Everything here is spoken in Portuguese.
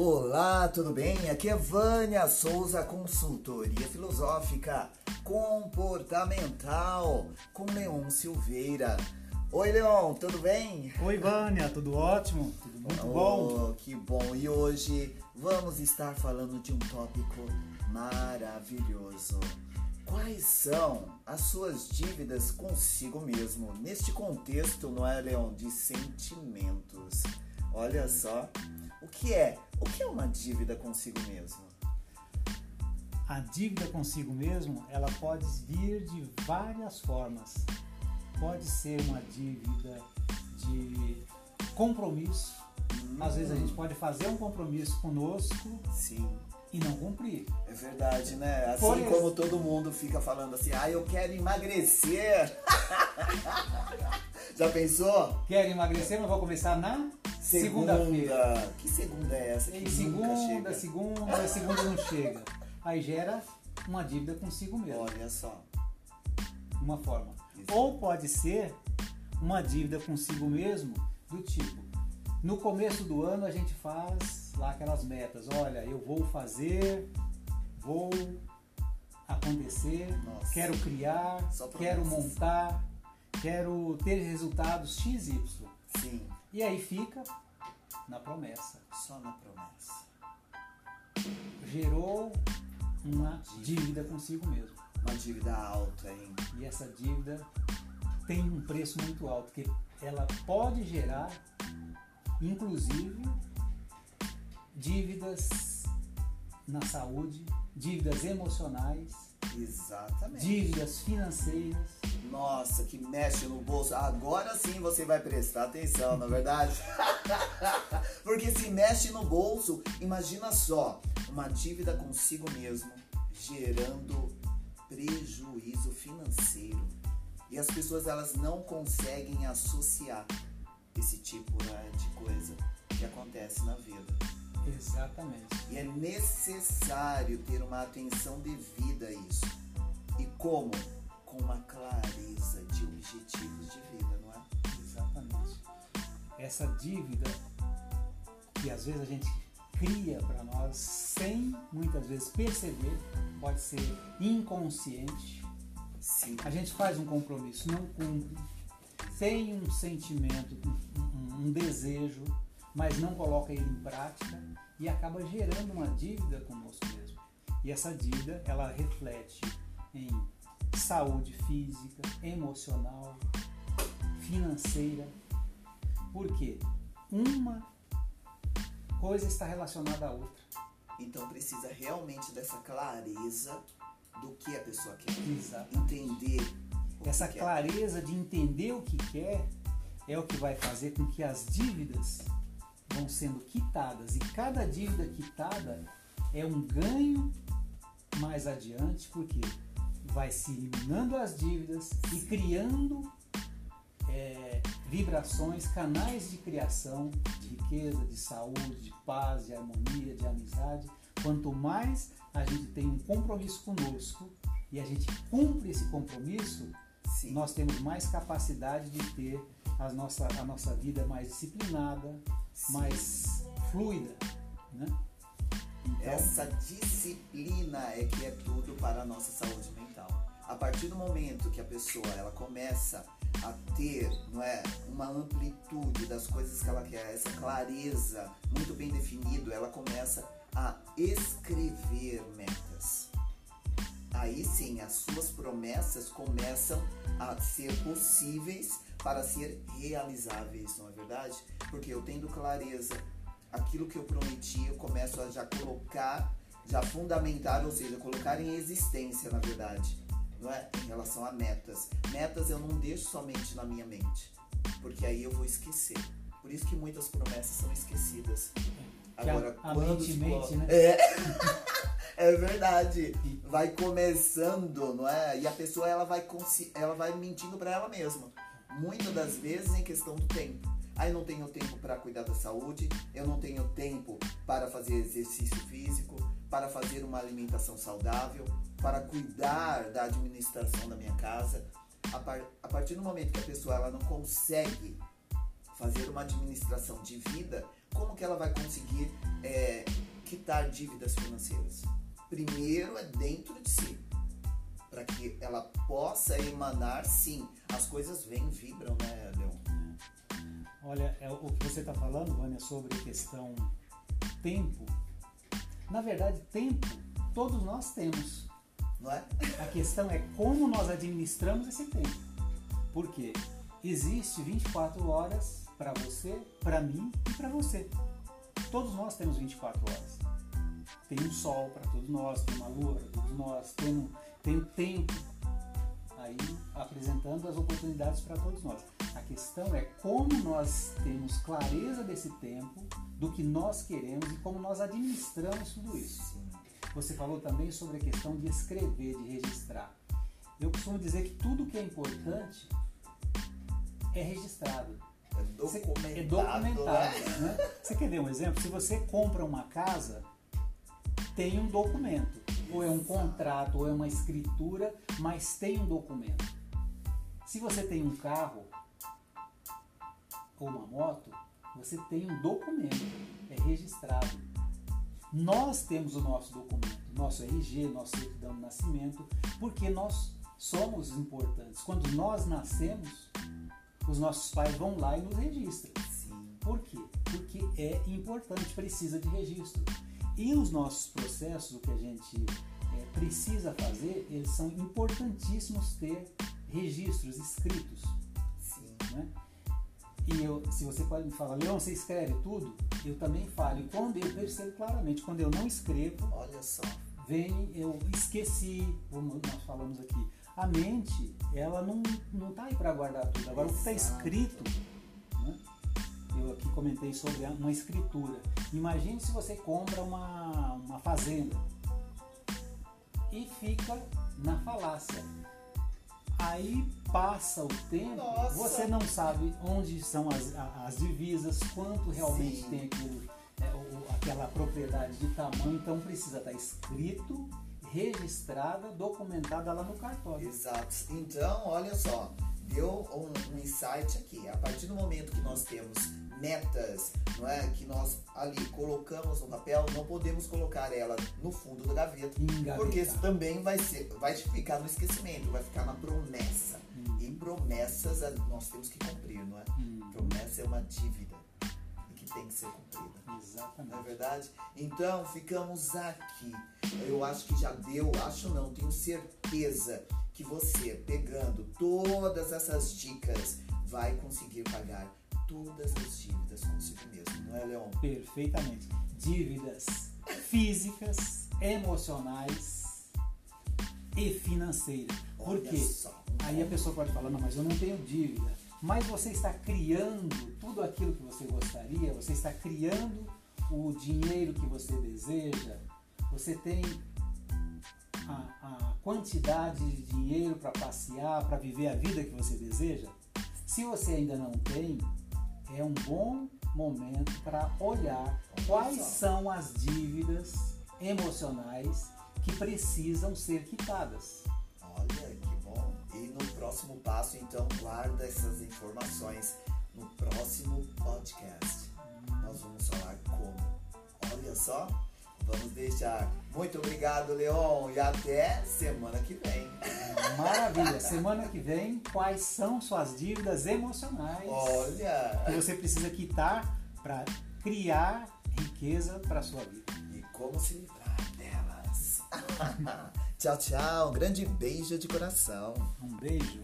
Olá, tudo bem? Aqui é Vânia Souza, consultoria filosófica comportamental com Leon Silveira. Oi, Leon, tudo bem? Oi, Vânia, tudo ótimo? Tudo muito oh, bom? Que bom! E hoje vamos estar falando de um tópico maravilhoso. Quais são as suas dívidas consigo mesmo? Neste contexto, não é, Leon, de sentimentos. Olha só, o que é? O que é uma dívida consigo mesmo? A dívida consigo mesmo, ela pode vir de várias formas. Pode ser uma dívida de compromisso. Hum. Às vezes a gente pode fazer um compromisso conosco. Sim. E não cumprir. É verdade, né? Assim Por como todo mundo fica falando assim, ah, eu quero emagrecer. Já pensou? Quero emagrecer, mas vou começar na Segunda-feira. Segunda que segunda é essa? Que segunda, chega? segunda, segunda não chega. Aí gera uma dívida consigo mesmo. Olha só. Uma forma. Isso. Ou pode ser uma dívida consigo mesmo do tipo, no começo do ano a gente faz lá aquelas metas. Olha, eu vou fazer, vou acontecer, Nossa. quero criar, quero montar, quero ter resultados XY. Sim. E aí fica na promessa. Só na promessa. Gerou uma dívida consigo mesmo. Uma dívida alta, hein? E essa dívida tem um preço muito alto, porque ela pode gerar, inclusive, dívidas na saúde, dívidas emocionais, Exatamente. dívidas financeiras nossa, que mexe no bolso. Agora sim você vai prestar atenção, na é verdade? Porque se mexe no bolso, imagina só, uma dívida consigo mesmo, gerando prejuízo financeiro. E as pessoas elas não conseguem associar esse tipo né, de coisa que acontece na vida. Exatamente. E é necessário ter uma atenção devida a isso. E como? com uma clareza de objetivos de vida, não é? Exatamente. Essa dívida que às vezes a gente cria para nós sem muitas vezes perceber, pode ser inconsciente. Sim. A gente faz um compromisso, não cumpre, tem um sentimento, um, um desejo, mas não coloca ele em prática e acaba gerando uma dívida conosco mesmo. E essa dívida ela reflete em saúde física, emocional, financeira. Porque uma coisa está relacionada à outra. Então precisa realmente dessa clareza do que a pessoa quer. Exatamente. Entender. Essa clareza quer. de entender o que quer é o que vai fazer com que as dívidas vão sendo quitadas. E cada dívida quitada é um ganho mais adiante, porque vai se eliminando as dívidas e criando é, vibrações, canais de criação de riqueza, de saúde, de paz, de harmonia, de amizade. Quanto mais a gente tem um compromisso conosco e a gente cumpre esse compromisso, Sim. nós temos mais capacidade de ter a nossa, a nossa vida mais disciplinada, Sim. mais fluida. Né? Então, Essa disciplina é que é tudo para a nossa saúde mental. A partir do momento que a pessoa ela começa a ter não é, uma amplitude das coisas que ela quer, essa clareza muito bem definido, ela começa a escrever metas. Aí sim, as suas promessas começam a ser possíveis para ser realizáveis, não é verdade? Porque eu tendo clareza aquilo que eu prometi, eu começo a já colocar, já fundamentar, ou seja, colocar em existência, na verdade, não é? Em relação a metas. Metas eu não deixo somente na minha mente, porque aí eu vou esquecer. Por isso que muitas promessas são esquecidas. Agora, a, a quando mente, mente, né? É. é verdade. Vai começando, não é? E a pessoa ela vai ela vai mentindo para ela mesma. Muitas das vezes em questão do tempo. Aí não tenho tempo para cuidar da saúde, eu não tenho tempo para fazer exercício físico, para fazer uma alimentação saudável, para cuidar da administração da minha casa. A, par, a partir do momento que a pessoa ela não consegue fazer uma administração de vida, como que ela vai conseguir é, quitar dívidas financeiras? Primeiro é dentro de si, para que ela possa emanar, sim. As coisas vêm, vibram, né, Leon? Olha, é, o que você está falando, Vânia, sobre a questão tempo. Na verdade, tempo todos nós temos. Não é? A questão é como nós administramos esse tempo. Porque existe 24 horas para você, para mim e para você. Todos nós temos 24 horas. Tem um sol para todos nós, tem uma lua para todos nós, tem um, tem um tempo aí apresentando as oportunidades para todos nós. A questão é como nós temos clareza desse tempo, do que nós queremos e como nós administramos tudo isso. Você falou também sobre a questão de escrever, de registrar. Eu costumo dizer que tudo que é importante é registrado. É documentado. É documentado. Né? Você quer ver um exemplo? Se você compra uma casa, tem um documento. Ou é um contrato, ou é uma escritura, mas tem um documento. Se você tem um carro ou uma moto, você tem um documento, é registrado. Nós temos o nosso documento, nosso RG, nosso certidão de nascimento, porque nós somos importantes. Quando nós nascemos, os nossos pais vão lá e nos registram. Sim. Por quê? Porque é importante, precisa de registro. E os nossos processos, o que a gente é, precisa fazer, eles são importantíssimos ter registros escritos. Sim. Né? E eu, se você pode me falar, Leão, você escreve tudo? Eu também falo. E quando eu percebo claramente, quando eu não escrevo, Olha só. vem, eu esqueci, como nós falamos aqui. A mente, ela não, não tá aí para guardar tudo. Agora, o que está Exato. escrito? Eu aqui comentei sobre uma escritura. Imagine se você compra uma, uma fazenda e fica na falácia. Aí passa o tempo, Nossa. você não sabe onde são as, as divisas, quanto realmente Sim. tem aquilo, é, aquela propriedade de tamanho, então precisa estar escrito, registrada, documentada lá no cartório. Exato. Então, olha só, deu um, um insight aqui. A partir do momento que nós temos metas, não é, que nós ali colocamos no papel, não podemos colocar ela no fundo da gaveta, Engavetar. porque isso também vai ser, vai ficar no esquecimento, vai ficar na promessa. Hum. E promessas a- nós temos que cumprir, não é? Hum, Promessa é uma dívida que tem que ser cumprida. Não é exatamente. verdade? Então ficamos aqui. Eu acho que já deu, acho não, tenho certeza que você, pegando todas essas dicas, vai conseguir pagar todas as dívidas consigo mesmo, não é, Leon? Perfeitamente. Dívidas físicas, emocionais e financeiras. Por quê? Aí a pessoa pode falar, não, mas eu não tenho dívida. Mas você está criando tudo aquilo que você gostaria, você está criando o dinheiro que você deseja, você tem a, a quantidade de dinheiro para passear, para viver a vida que você deseja. Se você ainda não tem, é um bom momento para olhar quais são as dívidas emocionais que precisam ser quitadas. Olha que bom. E no próximo passo, então, guarda essas informações no próximo podcast. Nós vamos falar como. Olha só, vamos deixar. Muito obrigado, Leon, e até semana que vem. Maravilha! Semana que vem, quais são suas dívidas emocionais que Olha! você precisa quitar para criar riqueza para sua vida? E como se livrar delas. tchau, tchau. Um grande beijo de coração. Um beijo.